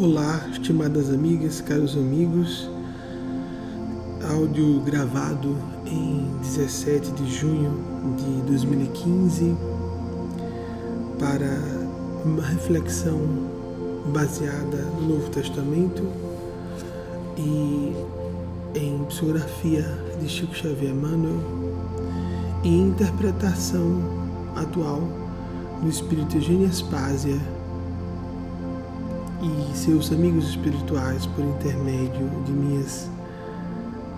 Olá, estimadas amigas, caros amigos. Áudio gravado em 17 de junho de 2015 para uma reflexão baseada no Novo Testamento e em psicografia de Chico Xavier Manuel e interpretação atual no Espírito Eugênio Aspásia e seus amigos espirituais por intermédio de minhas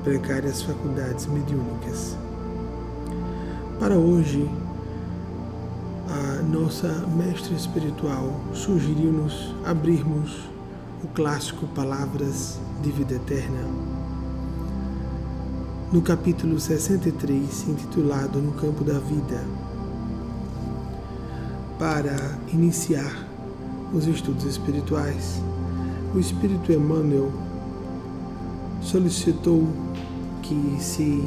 precárias faculdades mediúnicas. Para hoje, a nossa mestre espiritual sugeriu-nos abrirmos o clássico Palavras de Vida Eterna, no capítulo 63, intitulado No Campo da Vida, para iniciar os estudos espirituais, o Espírito Emmanuel solicitou que se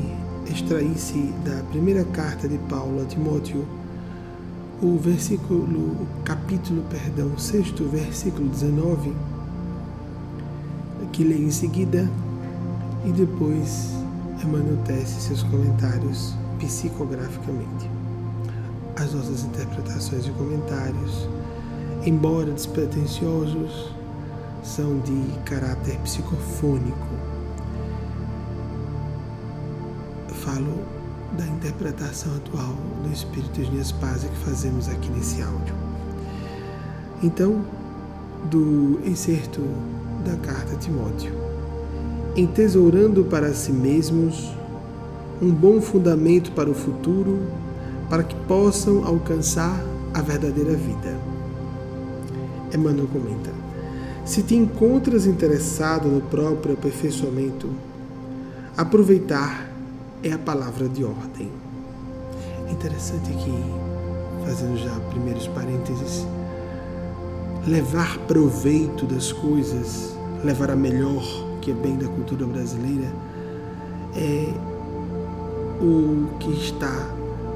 extraísse da primeira carta de Paulo a Timóteo o versículo, o capítulo, perdão, sexto versículo 19, que leio em seguida e depois Emmanuel tece seus comentários psicograficamente. As nossas interpretações e comentários embora despretensiosos, são de caráter psicofônico. Falo da interpretação atual do Espírito de Nespásia que fazemos aqui nesse áudio. Então, do excerto da carta a Timóteo. Entesourando para si mesmos um bom fundamento para o futuro, para que possam alcançar a verdadeira vida Emmanuel comenta: Se te encontras interessado no próprio aperfeiçoamento, aproveitar é a palavra de ordem. Interessante aqui, fazendo já primeiros parênteses, levar proveito das coisas, levar a melhor, que é bem da cultura brasileira, é o que está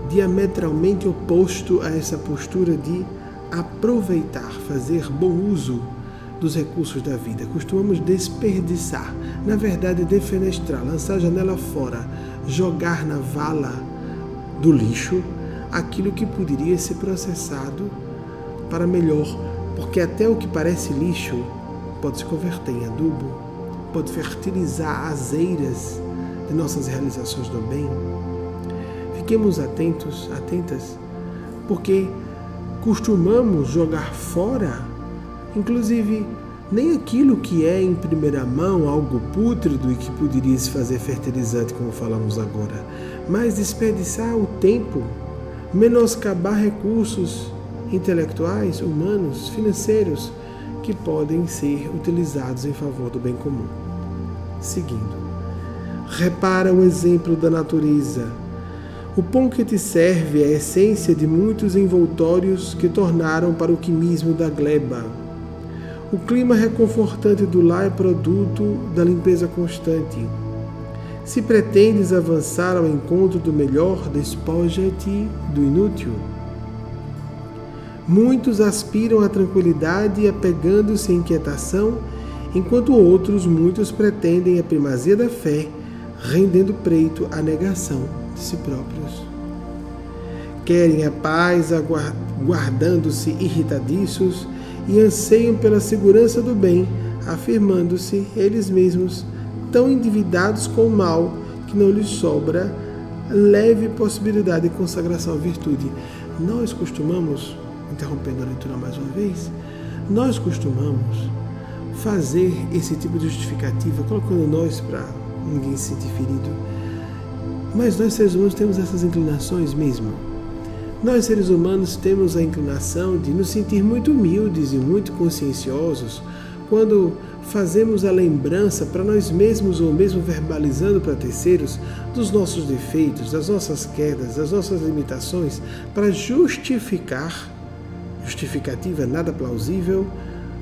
diametralmente oposto a essa postura de aproveitar, fazer bom uso dos recursos da vida. Costumamos desperdiçar, na verdade, defenestrar, lançar a janela fora, jogar na vala do lixo aquilo que poderia ser processado para melhor, porque até o que parece lixo pode se converter em adubo, pode fertilizar as eiras de nossas realizações do bem. Fiquemos atentos, atentas, porque costumamos jogar fora, inclusive nem aquilo que é em primeira mão algo pútrido e que poderia se fazer fertilizante, como falamos agora, mas desperdiçar o tempo, menoscabar recursos intelectuais, humanos, financeiros que podem ser utilizados em favor do bem comum. Seguindo, repara o exemplo da natureza o pão que te serve é a essência de muitos envoltórios que tornaram para o quimismo da gleba. O clima reconfortante do lar é produto da limpeza constante. Se pretendes avançar ao encontro do melhor, despoja-te do inútil. Muitos aspiram à tranquilidade apegando-se à inquietação, enquanto outros, muitos, pretendem a primazia da fé, rendendo preito à negação de si próprios. Querem a paz guardando-se irritadiços e anseiam pela segurança do bem, afirmando-se eles mesmos tão endividados com o mal que não lhes sobra leve possibilidade de consagração à virtude. Nós costumamos, interrompendo a leitura mais uma vez, nós costumamos fazer esse tipo de justificativa, colocando nós para ninguém se sentir ferido mas nós seres humanos temos essas inclinações mesmo. Nós seres humanos temos a inclinação de nos sentir muito humildes e muito conscienciosos quando fazemos a lembrança para nós mesmos ou mesmo verbalizando para terceiros dos nossos defeitos, das nossas quedas, das nossas limitações, para justificar, justificativa nada plausível,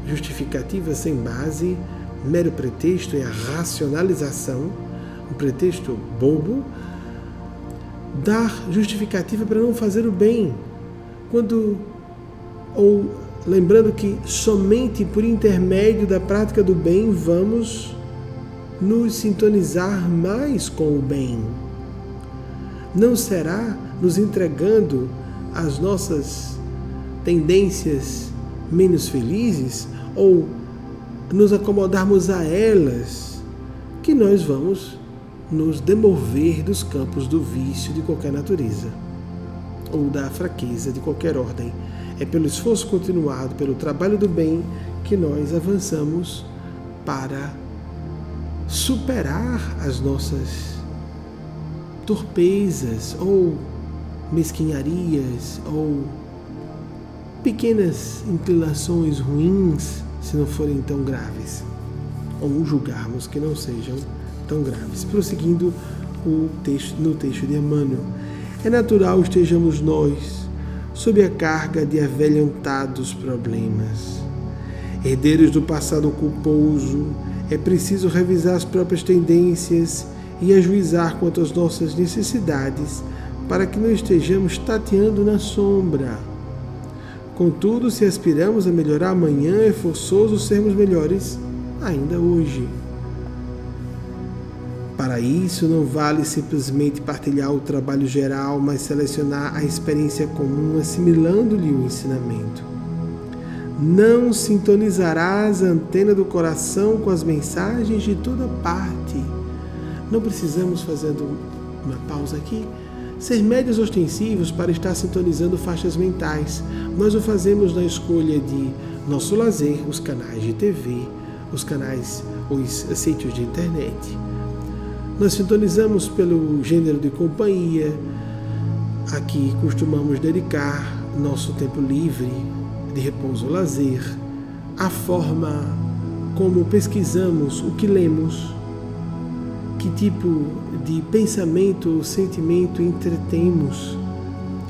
justificativa sem base, mero pretexto é a racionalização, um pretexto bobo dar justificativa para não fazer o bem, quando ou lembrando que somente por intermédio da prática do bem vamos nos sintonizar mais com o bem. Não será nos entregando as nossas tendências menos felizes ou nos acomodarmos a elas que nós vamos nos demover dos campos do vício de qualquer natureza ou da fraqueza de qualquer ordem. É pelo esforço continuado, pelo trabalho do bem, que nós avançamos para superar as nossas torpezas ou mesquinharias ou pequenas inclinações ruins, se não forem tão graves, ou julgarmos que não sejam tão graves. Prosseguindo o texto, no texto de Emmanuel, é natural estejamos nós sob a carga de avelhantados problemas. Herdeiros do passado culposo, é preciso revisar as próprias tendências e ajuizar quanto às nossas necessidades para que não estejamos tateando na sombra. Contudo, se aspiramos a melhorar amanhã, é forçoso sermos melhores ainda hoje. Para isso, não vale simplesmente partilhar o trabalho geral, mas selecionar a experiência comum, assimilando-lhe o ensinamento. Não sintonizarás a antena do coração com as mensagens de toda parte. Não precisamos, fazendo uma pausa aqui, ser médios ostensivos para estar sintonizando faixas mentais. Nós o fazemos na escolha de nosso lazer, os canais de TV, os canais, os sítios de internet nós sintonizamos pelo gênero de companhia, a que costumamos dedicar nosso tempo livre de repouso ou lazer, a forma como pesquisamos o que lemos, que tipo de pensamento ou sentimento entretemos,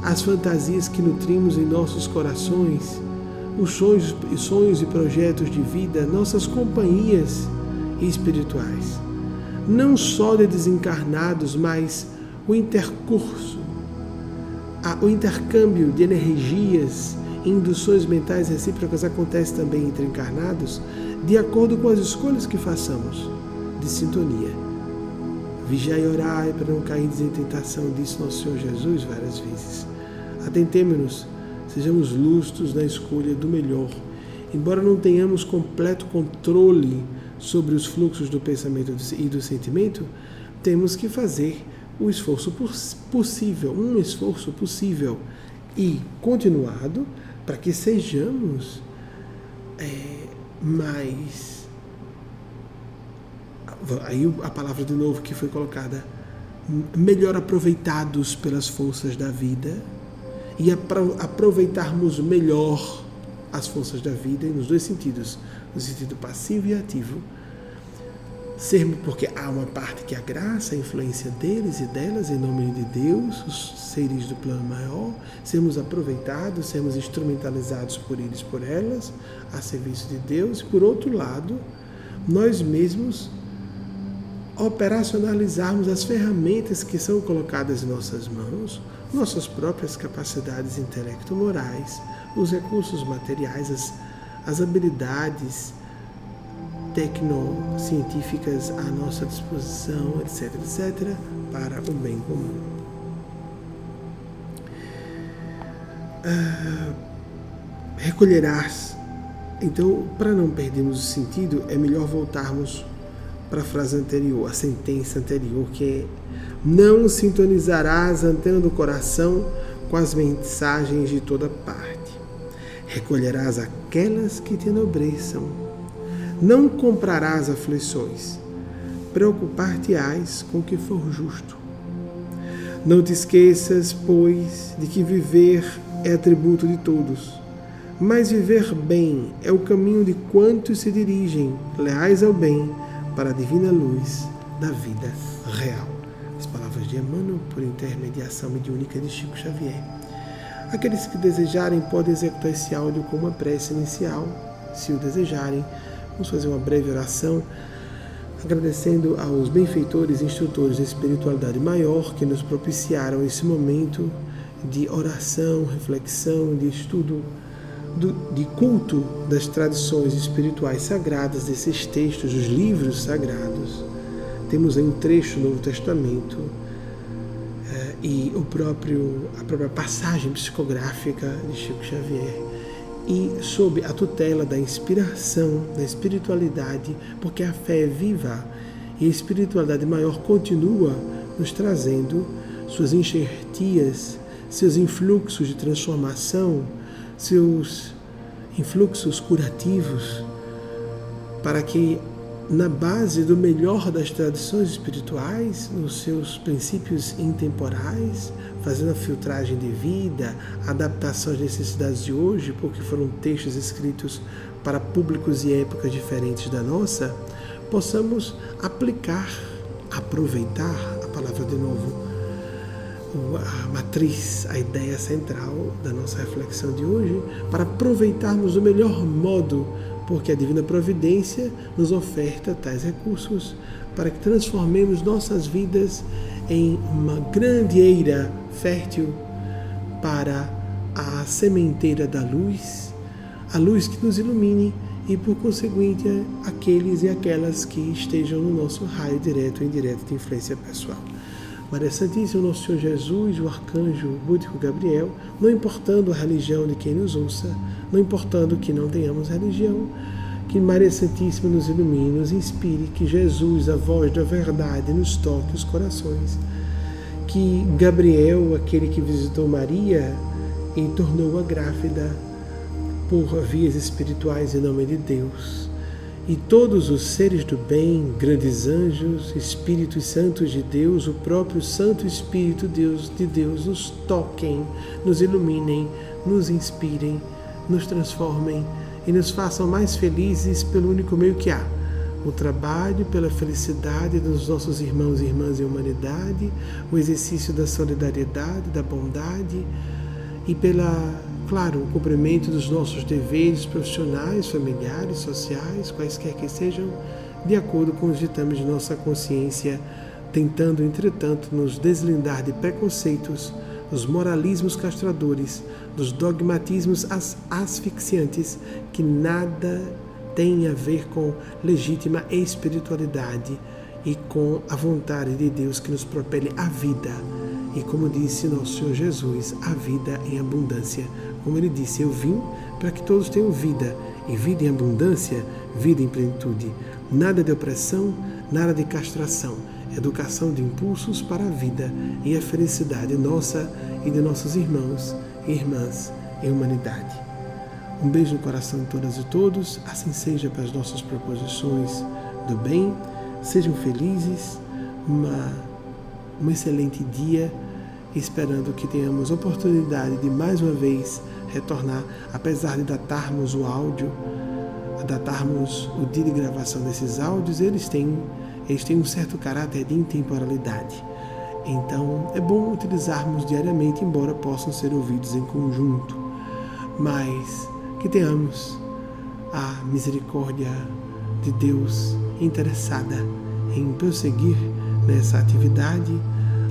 as fantasias que nutrimos em nossos corações, os sonhos, sonhos e projetos de vida, nossas companhias espirituais não só de desencarnados, mas o intercurso, o intercâmbio de energias induções mentais recíprocas acontece também entre encarnados, de acordo com as escolhas que façamos de sintonia. Vigiai e orai para não cair em tentação, disse nosso Senhor Jesus várias vezes. Atentemos-nos, sejamos lustos na escolha do melhor, embora não tenhamos completo controle sobre os fluxos do pensamento e do sentimento, temos que fazer o esforço possível, um esforço possível e continuado para que sejamos é, mais. Aí a palavra de novo que foi colocada, melhor aproveitados pelas forças da vida e aproveitarmos melhor as forças da vida nos dois sentidos, no sentido passivo e ativo. Sermos, porque há uma parte que a graça, a influência deles e delas, em nome de Deus, os seres do plano maior, sermos aproveitados, sermos instrumentalizados por eles, por elas, a serviço de Deus. Por outro lado, nós mesmos operacionalizarmos as ferramentas que são colocadas em nossas mãos, nossas próprias capacidades intelecto-morais, os recursos materiais, as, as habilidades tecnocientíficas à nossa disposição, etc., etc., para o bem comum. Ah, recolherás. Então, para não perdermos o sentido, é melhor voltarmos para a frase anterior, a sentença anterior, que é: Não sintonizarás a antena do coração com as mensagens de toda parte recolherás aquelas que te enobreçam. Não comprarás aflições, preocupar-te-ás com o que for justo. Não te esqueças, pois, de que viver é atributo de todos, mas viver bem é o caminho de quantos se dirigem, leais ao bem, para a divina luz da vida real. As palavras de Emmanuel, por intermediação mediúnica de Chico Xavier. Aqueles que desejarem podem executar esse áudio com uma prece inicial, se o desejarem. Vamos fazer uma breve oração, agradecendo aos benfeitores e instrutores da espiritualidade maior que nos propiciaram esse momento de oração, reflexão, de estudo do, de culto das tradições espirituais sagradas, desses textos, os livros sagrados. Temos aí um trecho do Novo Testamento eh, e o próprio, a própria passagem psicográfica de Chico Xavier e sob a tutela da inspiração, da espiritualidade, porque a fé é viva e a espiritualidade maior continua nos trazendo suas enxertias, seus influxos de transformação, seus influxos curativos, para que na base do melhor das tradições espirituais, nos seus princípios intemporais, fazendo a filtragem de vida, adaptação às necessidades de hoje, porque foram textos escritos para públicos e épocas diferentes da nossa, possamos aplicar, aproveitar a palavra de novo, a matriz, a ideia central da nossa reflexão de hoje, para aproveitarmos do melhor modo porque a divina providência nos oferta tais recursos para que transformemos nossas vidas em uma grande eira fértil para a sementeira da luz, a luz que nos ilumine e, por conseguinte, aqueles e aquelas que estejam no nosso raio direto ou indireto de influência pessoal. Maria Santíssima, nosso Senhor Jesus, o arcanjo búdico Gabriel, não importando a religião de quem nos ouça, não importando que não tenhamos religião, que Maria Santíssima nos ilumine, nos inspire, que Jesus, a voz da verdade, nos toque os corações. Que Gabriel, aquele que visitou Maria e tornou-a grávida por vias espirituais em nome de Deus, e todos os seres do bem, grandes anjos, Espíritos Santos de Deus, o próprio Santo Espírito Deus de Deus nos toquem, nos iluminem, nos inspirem, nos transformem e nos façam mais felizes pelo único meio que há. O trabalho pela felicidade dos nossos irmãos e irmãs em humanidade, o exercício da solidariedade, da bondade e pela Claro, o cumprimento dos nossos deveres profissionais, familiares, sociais, quaisquer que sejam, de acordo com os ditames de nossa consciência, tentando, entretanto, nos deslindar de preconceitos, dos moralismos castradores, dos dogmatismos as asfixiantes que nada têm a ver com legítima espiritualidade e com a vontade de Deus que nos propele à vida. E como disse nosso Senhor Jesus, a vida em abundância. Como ele disse, eu vim para que todos tenham vida, e vida em abundância, vida em plenitude. Nada de opressão, nada de castração. Educação de impulsos para a vida e a felicidade nossa e de nossos irmãos e irmãs em humanidade. Um beijo no coração de todas e todos, assim seja para as nossas proposições do bem. Sejam felizes, uma, um excelente dia, esperando que tenhamos oportunidade de mais uma vez retornar, apesar de datarmos o áudio, datarmos o dia de gravação desses áudios, eles têm, eles têm um certo caráter de intemporalidade. Então é bom utilizarmos diariamente, embora possam ser ouvidos em conjunto, mas que tenhamos a misericórdia de Deus interessada em prosseguir nessa atividade,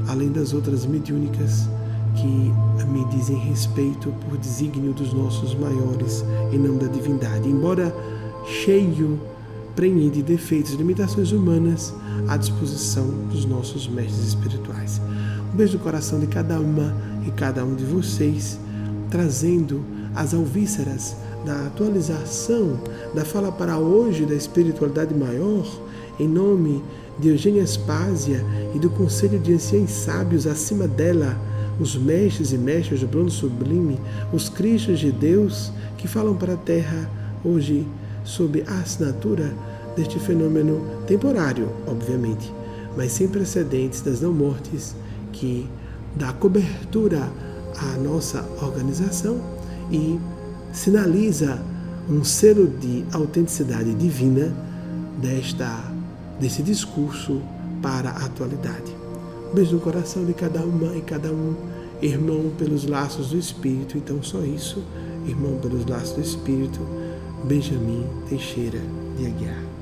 além das outras mediúnicas que me dizem respeito por desígnio dos nossos maiores em nome da divindade. Embora cheio, prenhe de defeitos e limitações humanas à disposição dos nossos mestres espirituais. Um beijo no coração de cada uma e cada um de vocês, trazendo as alvíceras da atualização da fala para hoje da espiritualidade maior, em nome de Eugênia Aspásia e do Conselho de Anciãos Sábios acima dela, os mestres e mestras do plano sublime, os Cristos de Deus que falam para a Terra hoje sob a assinatura deste fenômeno temporário, obviamente, mas sem precedentes das não-mortes que dá cobertura à nossa organização e sinaliza um selo de autenticidade divina desta desse discurso para a atualidade. Beijo no coração de cada uma e cada um, irmão pelos laços do Espírito. Então, só isso, irmão pelos laços do Espírito, Benjamin Teixeira de Aguiar.